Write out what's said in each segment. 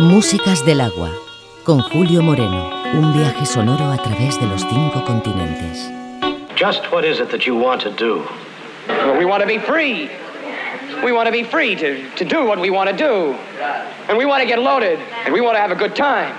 Músicas del agua, con Julio Moreno. Un viaje sonoro a través de los cinco continentes. Just what is it that you want to do? Well, we want to be free. We want to be free to, to do what we want to do. And we want to get loaded. And we want to have a good time.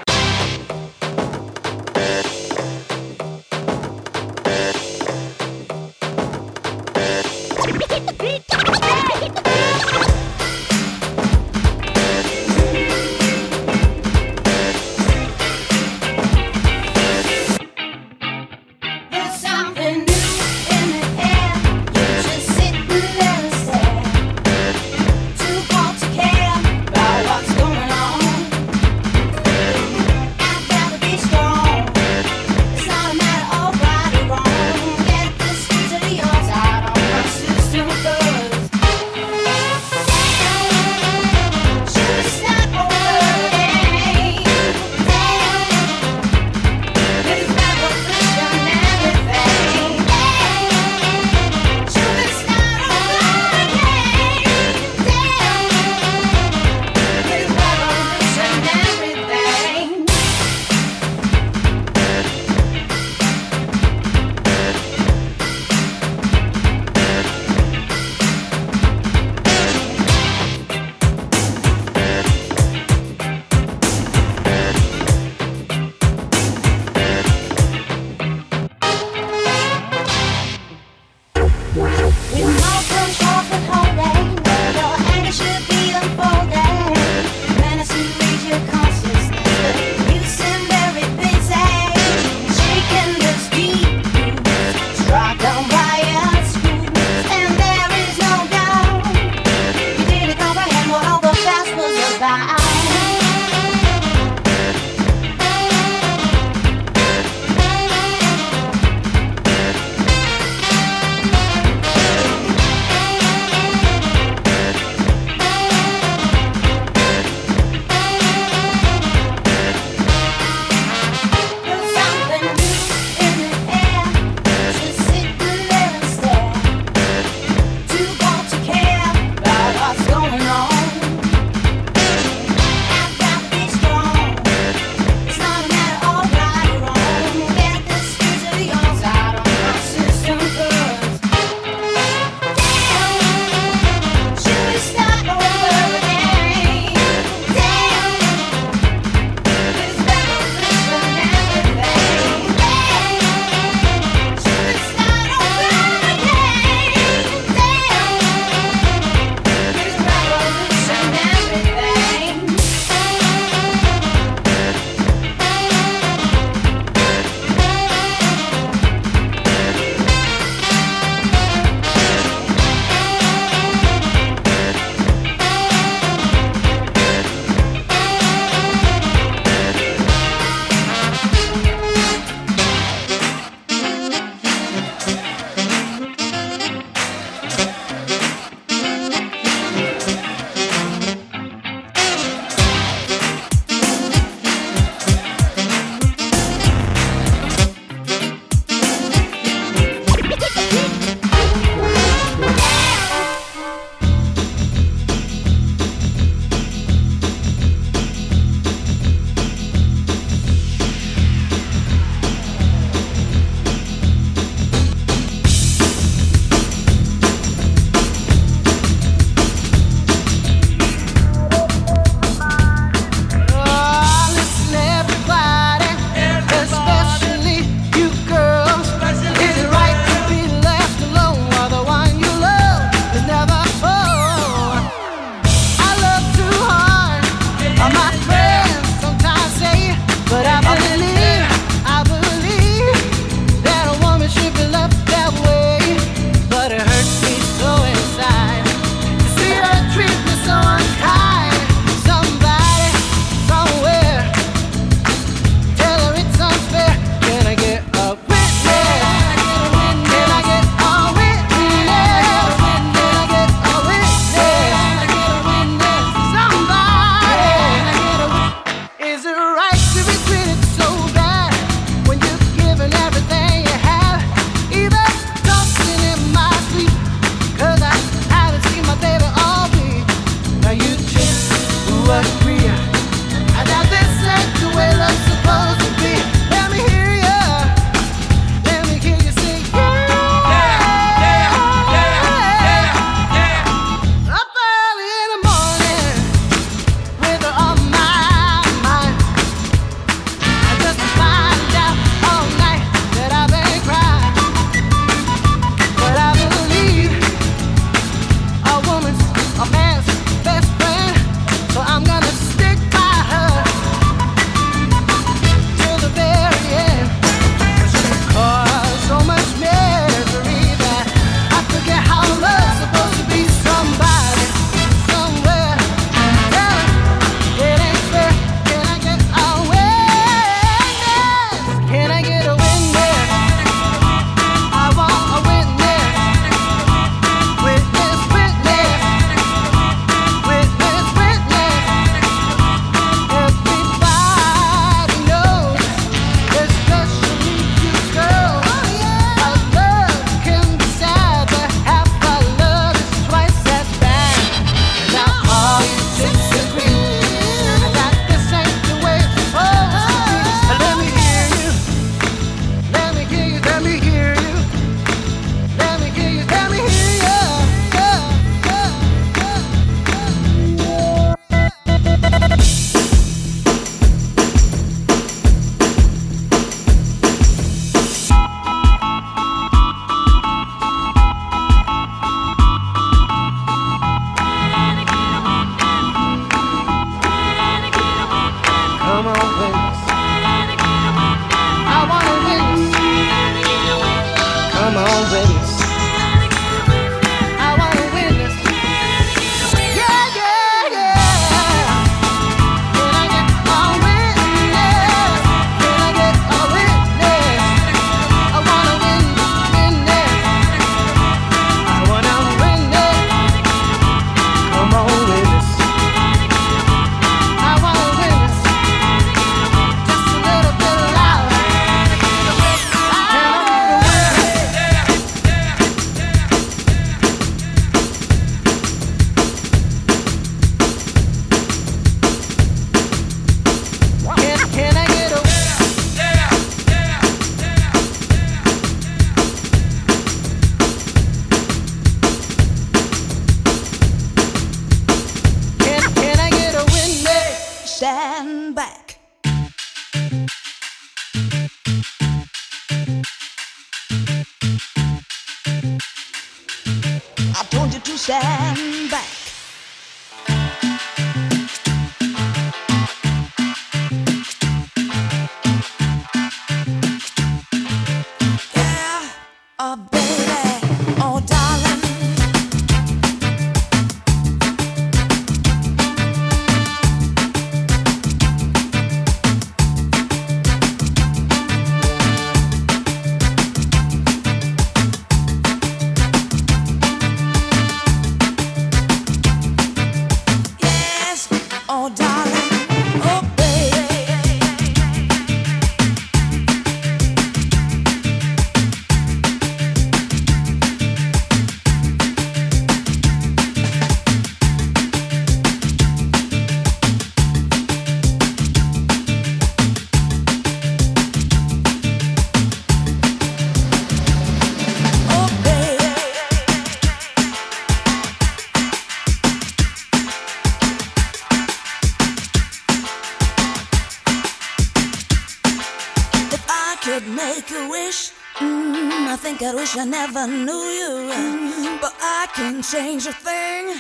I could make a wish. Mm, I think I'd wish I never knew you. But I can change a thing.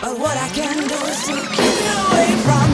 But what I can do is to keep you away from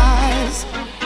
eyes.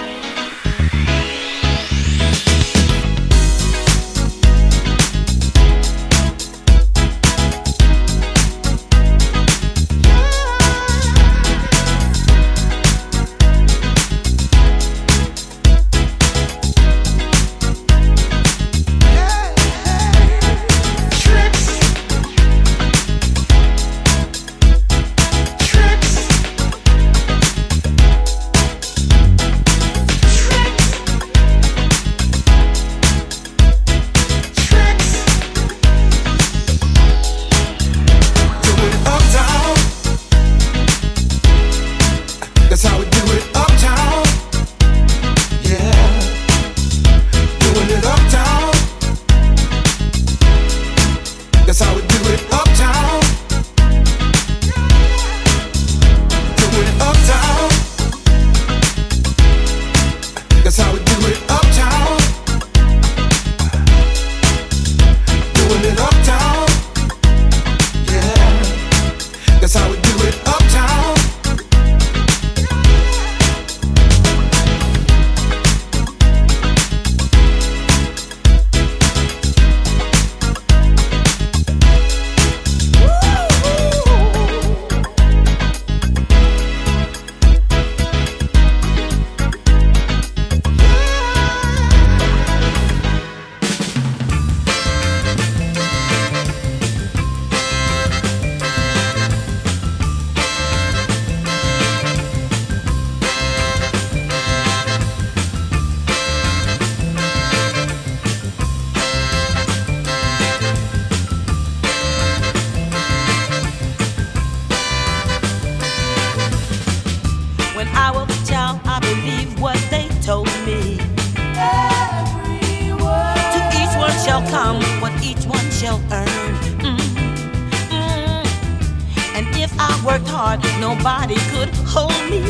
worked hard, nobody could hold me.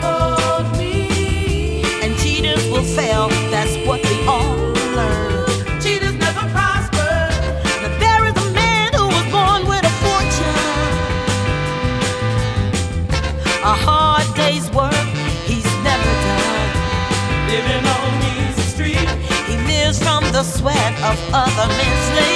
Hold me. And cheaters will fail, that's what we all learn. Cheaters never prosper. Now there is a hard day's work he's never done. Living on Easy Street, he lives from the sweat of other men's labor.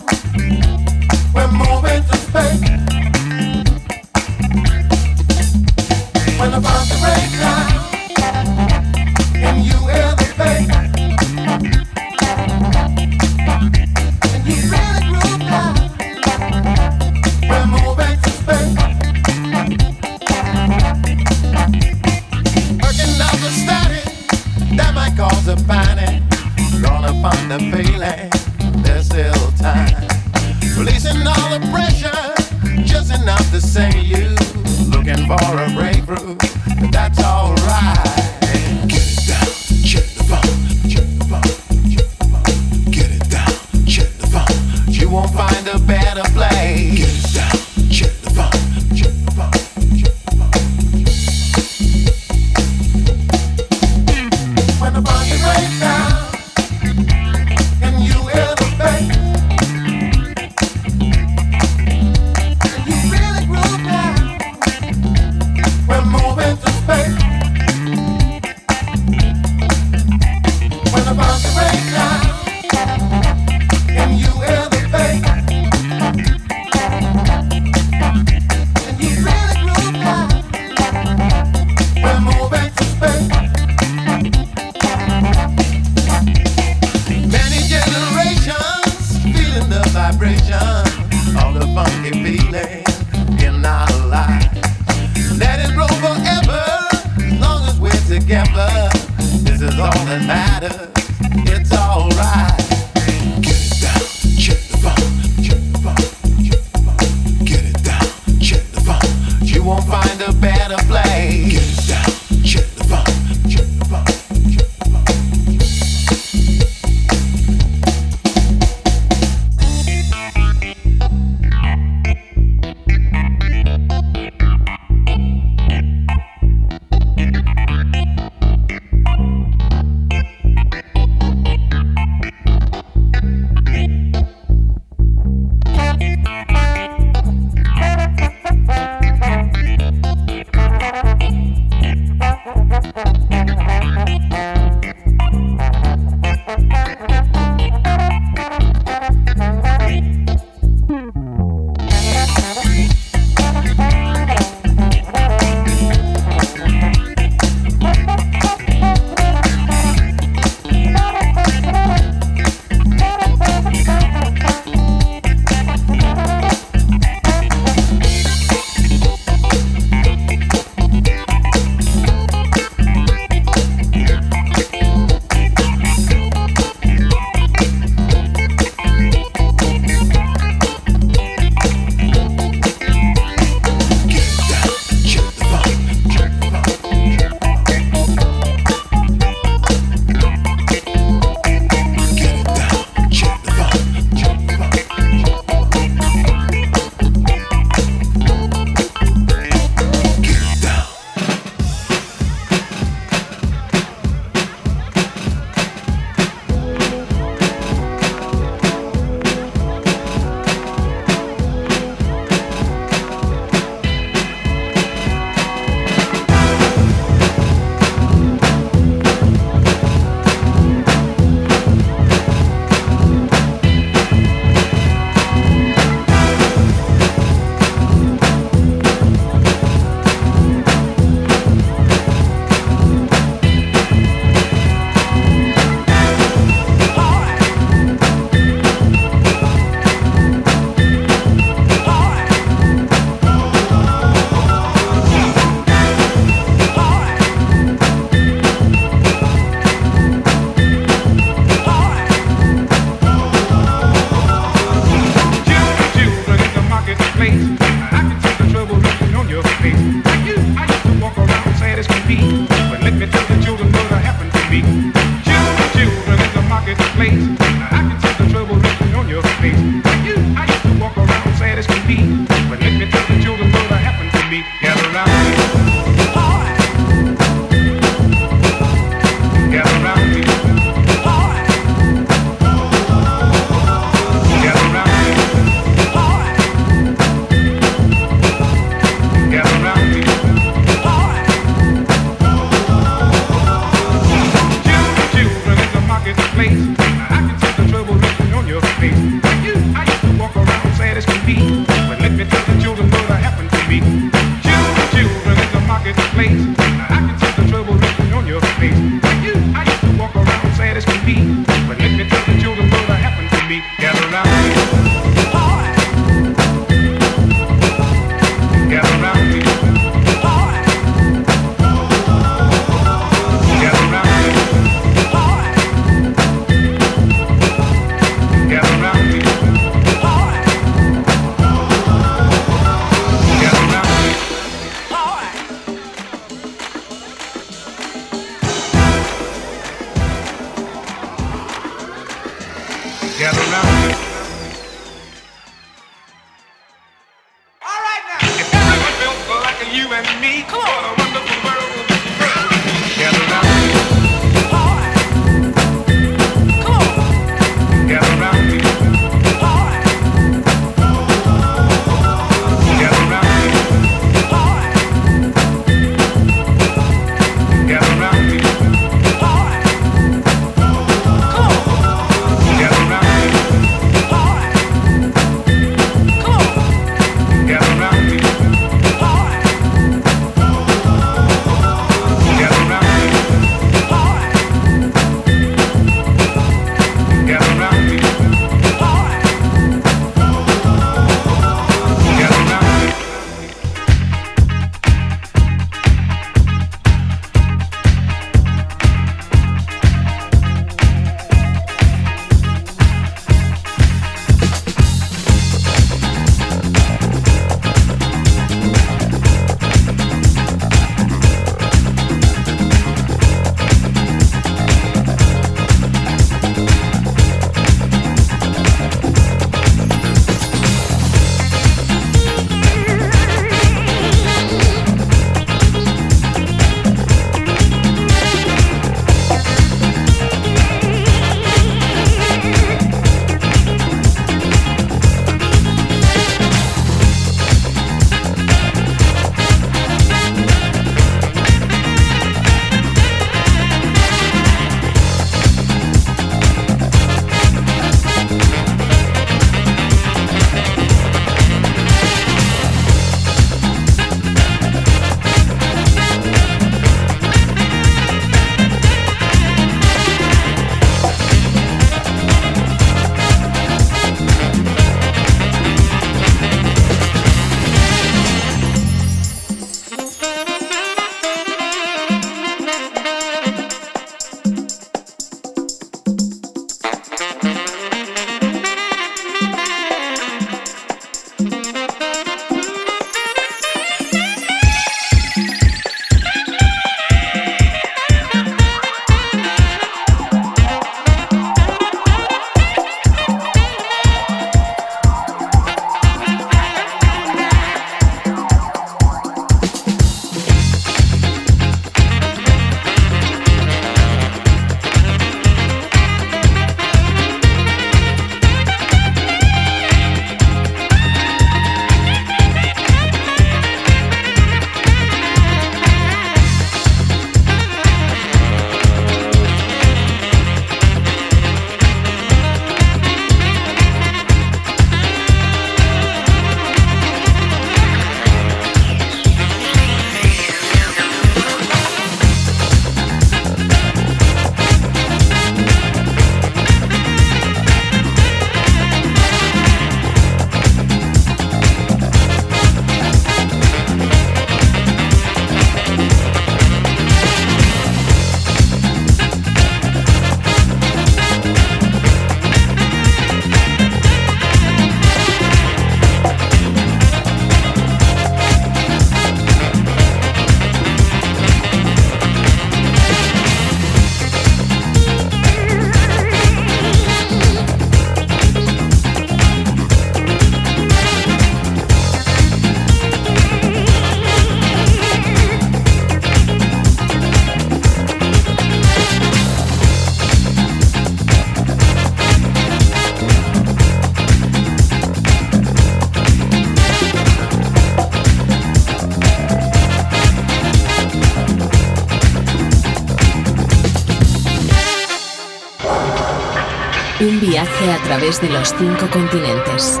A través de los cinco continentes.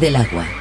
Del agua.